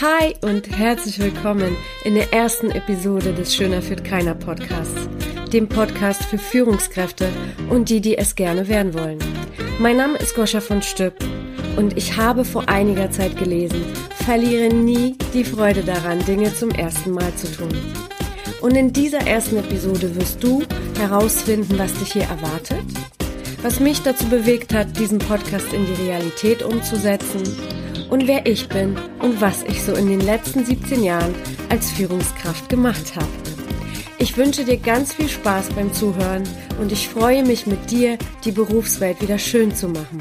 Hi und herzlich willkommen in der ersten Episode des Schöner führt keiner Podcasts, dem Podcast für Führungskräfte und die, die es gerne werden wollen. Mein Name ist Goscha von Stüpp und ich habe vor einiger Zeit gelesen, verliere nie die Freude daran, Dinge zum ersten Mal zu tun. Und in dieser ersten Episode wirst du herausfinden, was dich hier erwartet, was mich dazu bewegt hat, diesen Podcast in die Realität umzusetzen und wer ich bin und was ich so in den letzten 17 Jahren als Führungskraft gemacht habe. Ich wünsche dir ganz viel Spaß beim Zuhören und ich freue mich mit dir, die Berufswelt wieder schön zu machen.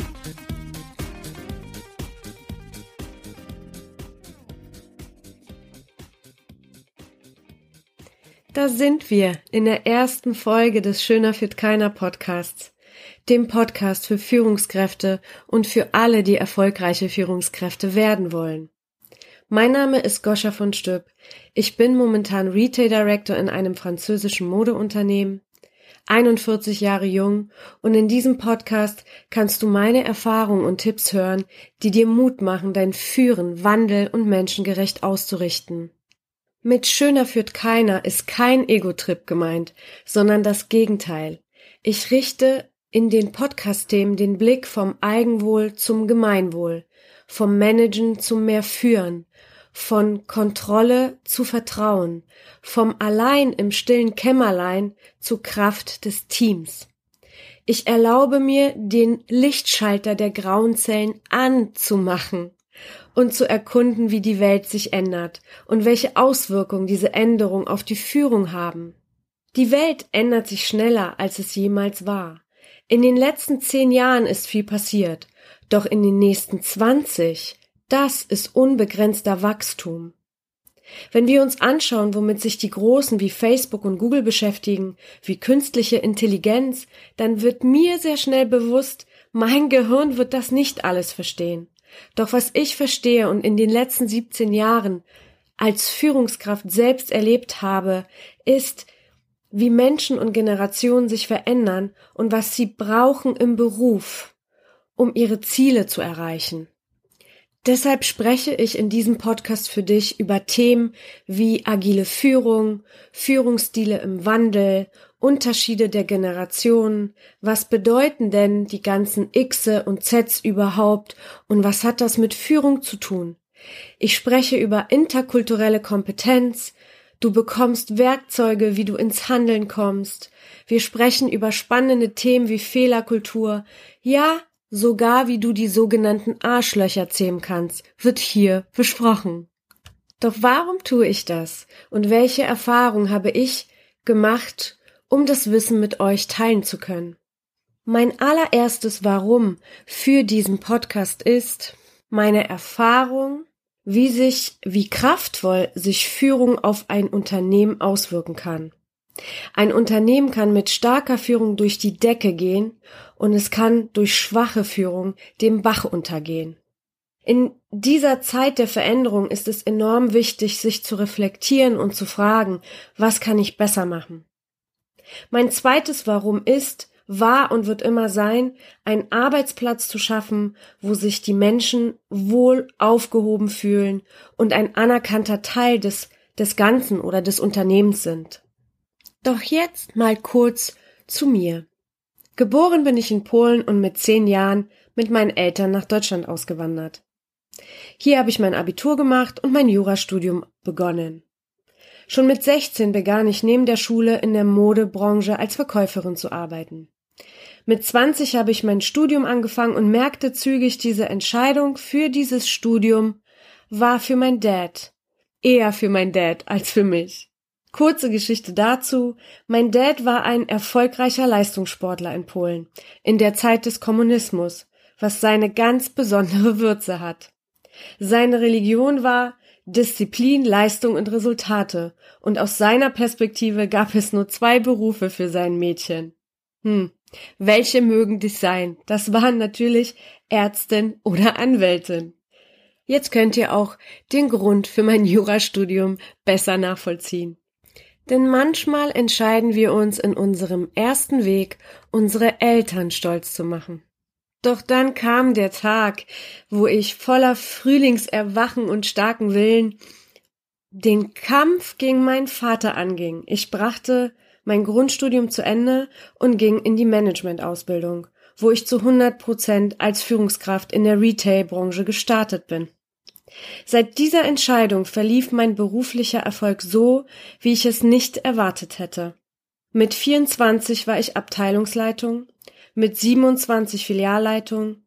Da sind wir in der ersten Folge des Schöner fit keiner Podcasts dem Podcast für Führungskräfte und für alle, die erfolgreiche Führungskräfte werden wollen. Mein Name ist Goscha von Stüb. Ich bin momentan Retail Director in einem französischen Modeunternehmen, 41 Jahre jung und in diesem Podcast kannst du meine Erfahrungen und Tipps hören, die dir Mut machen, dein Führen, Wandel und menschengerecht auszurichten. Mit schöner führt keiner ist kein Ego-Trip gemeint, sondern das Gegenteil. Ich richte in den Podcast-Themen den Blick vom Eigenwohl zum Gemeinwohl, vom Managen zum mehr Führen, von Kontrolle zu Vertrauen, vom Allein im stillen Kämmerlein zu Kraft des Teams. Ich erlaube mir, den Lichtschalter der grauen Zellen anzumachen und zu erkunden, wie die Welt sich ändert und welche Auswirkungen diese Änderungen auf die Führung haben. Die Welt ändert sich schneller, als es jemals war. In den letzten zehn Jahren ist viel passiert, doch in den nächsten zwanzig, das ist unbegrenzter Wachstum. Wenn wir uns anschauen, womit sich die Großen wie Facebook und Google beschäftigen, wie künstliche Intelligenz, dann wird mir sehr schnell bewusst, mein Gehirn wird das nicht alles verstehen. Doch was ich verstehe und in den letzten 17 Jahren als Führungskraft selbst erlebt habe, ist, wie Menschen und Generationen sich verändern und was sie brauchen im Beruf, um ihre Ziele zu erreichen. Deshalb spreche ich in diesem Podcast für dich über Themen wie agile Führung, Führungsstile im Wandel, Unterschiede der Generationen, was bedeuten denn die ganzen Xe und Zs überhaupt und was hat das mit Führung zu tun? Ich spreche über interkulturelle Kompetenz, Du bekommst Werkzeuge, wie du ins Handeln kommst. Wir sprechen über spannende Themen wie Fehlerkultur. Ja, sogar wie du die sogenannten Arschlöcher zähmen kannst, wird hier besprochen. Doch warum tue ich das? Und welche Erfahrung habe ich gemacht, um das Wissen mit euch teilen zu können? Mein allererstes Warum für diesen Podcast ist meine Erfahrung wie sich, wie kraftvoll sich Führung auf ein Unternehmen auswirken kann. Ein Unternehmen kann mit starker Führung durch die Decke gehen und es kann durch schwache Führung dem Bach untergehen. In dieser Zeit der Veränderung ist es enorm wichtig, sich zu reflektieren und zu fragen, was kann ich besser machen? Mein zweites Warum ist, war und wird immer sein, einen Arbeitsplatz zu schaffen, wo sich die Menschen wohl aufgehoben fühlen und ein anerkannter Teil des, des Ganzen oder des Unternehmens sind. Doch jetzt mal kurz zu mir. Geboren bin ich in Polen und mit zehn Jahren mit meinen Eltern nach Deutschland ausgewandert. Hier habe ich mein Abitur gemacht und mein Jurastudium begonnen. Schon mit 16 begann ich neben der Schule in der Modebranche als Verkäuferin zu arbeiten. Mit 20 habe ich mein Studium angefangen und merkte zügig, diese Entscheidung für dieses Studium war für mein Dad. Eher für mein Dad als für mich. Kurze Geschichte dazu. Mein Dad war ein erfolgreicher Leistungssportler in Polen, in der Zeit des Kommunismus, was seine ganz besondere Würze hat. Seine Religion war Disziplin, Leistung und Resultate, und aus seiner Perspektive gab es nur zwei Berufe für sein Mädchen. Hm, welche mögen dies sein? Das waren natürlich Ärztin oder Anwältin. Jetzt könnt ihr auch den Grund für mein Jurastudium besser nachvollziehen. Denn manchmal entscheiden wir uns in unserem ersten Weg, unsere Eltern stolz zu machen. Doch dann kam der Tag, wo ich voller Frühlingserwachen und starken Willen den Kampf gegen meinen Vater anging. Ich brachte mein Grundstudium zu Ende und ging in die Managementausbildung, wo ich zu 100 Prozent als Führungskraft in der Retail-Branche gestartet bin. Seit dieser Entscheidung verlief mein beruflicher Erfolg so, wie ich es nicht erwartet hätte. Mit 24 war ich Abteilungsleitung, mit 27 Filialleitung,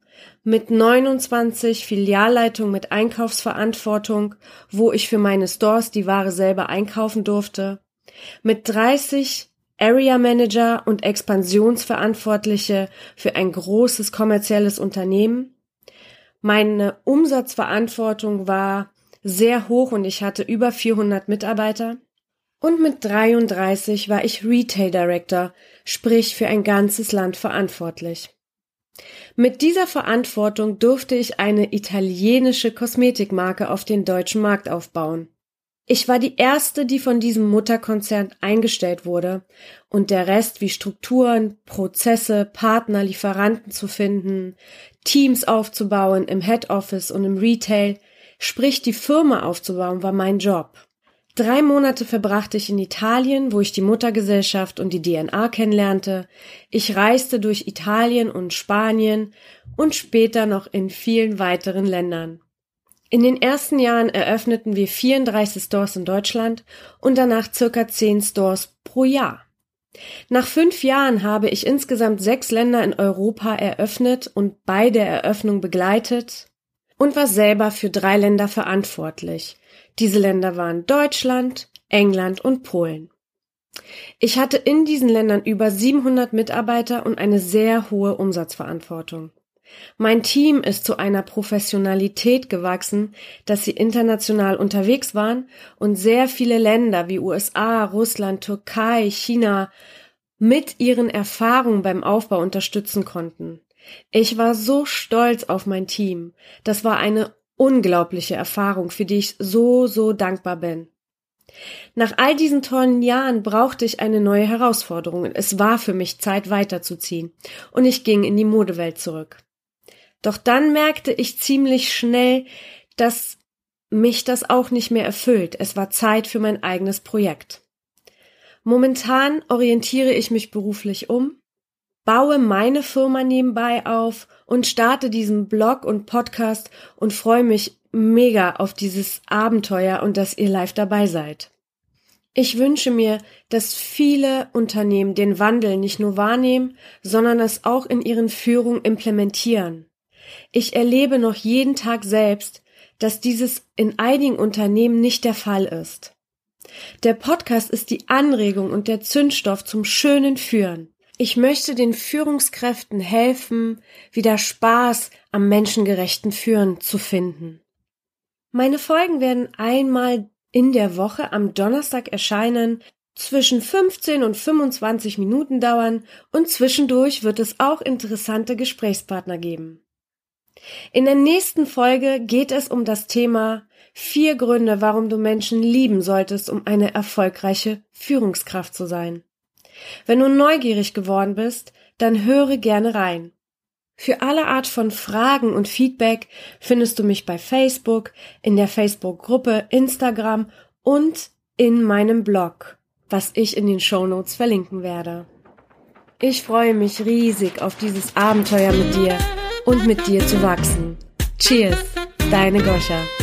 mit 29 Filialleitung mit Einkaufsverantwortung, wo ich für meine Stores die Ware selber einkaufen durfte, mit 30 Area Manager und Expansionsverantwortliche für ein großes kommerzielles Unternehmen. Meine Umsatzverantwortung war sehr hoch und ich hatte über 400 Mitarbeiter. Und mit 33 war ich Retail Director, sprich für ein ganzes Land verantwortlich. Mit dieser Verantwortung durfte ich eine italienische Kosmetikmarke auf den deutschen Markt aufbauen. Ich war die erste, die von diesem Mutterkonzern eingestellt wurde, und der Rest wie Strukturen, Prozesse, Partner, Lieferanten zu finden, Teams aufzubauen im Head Office und im Retail, sprich die Firma aufzubauen, war mein Job. Drei Monate verbrachte ich in Italien, wo ich die Muttergesellschaft und die DNA kennenlernte. Ich reiste durch Italien und Spanien und später noch in vielen weiteren Ländern. In den ersten Jahren eröffneten wir 34 Stores in Deutschland und danach circa 10 Stores pro Jahr. Nach fünf Jahren habe ich insgesamt sechs Länder in Europa eröffnet und bei der Eröffnung begleitet und war selber für drei Länder verantwortlich. Diese Länder waren Deutschland, England und Polen. Ich hatte in diesen Ländern über 700 Mitarbeiter und eine sehr hohe Umsatzverantwortung. Mein Team ist zu einer Professionalität gewachsen, dass sie international unterwegs waren und sehr viele Länder wie USA, Russland, Türkei, China mit ihren Erfahrungen beim Aufbau unterstützen konnten. Ich war so stolz auf mein Team. Das war eine unglaubliche Erfahrung, für die ich so, so dankbar bin. Nach all diesen tollen Jahren brauchte ich eine neue Herausforderung. Es war für mich Zeit weiterzuziehen. Und ich ging in die Modewelt zurück. Doch dann merkte ich ziemlich schnell, dass mich das auch nicht mehr erfüllt. Es war Zeit für mein eigenes Projekt. Momentan orientiere ich mich beruflich um, baue meine Firma nebenbei auf und starte diesen Blog und Podcast und freue mich mega auf dieses Abenteuer und dass ihr live dabei seid. Ich wünsche mir, dass viele Unternehmen den Wandel nicht nur wahrnehmen, sondern es auch in ihren Führungen implementieren. Ich erlebe noch jeden Tag selbst, dass dieses in einigen Unternehmen nicht der Fall ist. Der Podcast ist die Anregung und der Zündstoff zum schönen Führen. Ich möchte den Führungskräften helfen, wieder Spaß am menschengerechten Führen zu finden. Meine Folgen werden einmal in der Woche am Donnerstag erscheinen, zwischen 15 und 25 Minuten dauern und zwischendurch wird es auch interessante Gesprächspartner geben. In der nächsten Folge geht es um das Thema vier Gründe, warum du Menschen lieben solltest, um eine erfolgreiche Führungskraft zu sein. Wenn du neugierig geworden bist, dann höre gerne rein. Für alle Art von Fragen und Feedback findest du mich bei Facebook, in der Facebook-Gruppe, Instagram und in meinem Blog, was ich in den Show Notes verlinken werde. Ich freue mich riesig auf dieses Abenteuer mit dir und mit dir zu wachsen. Cheers, deine Goscha.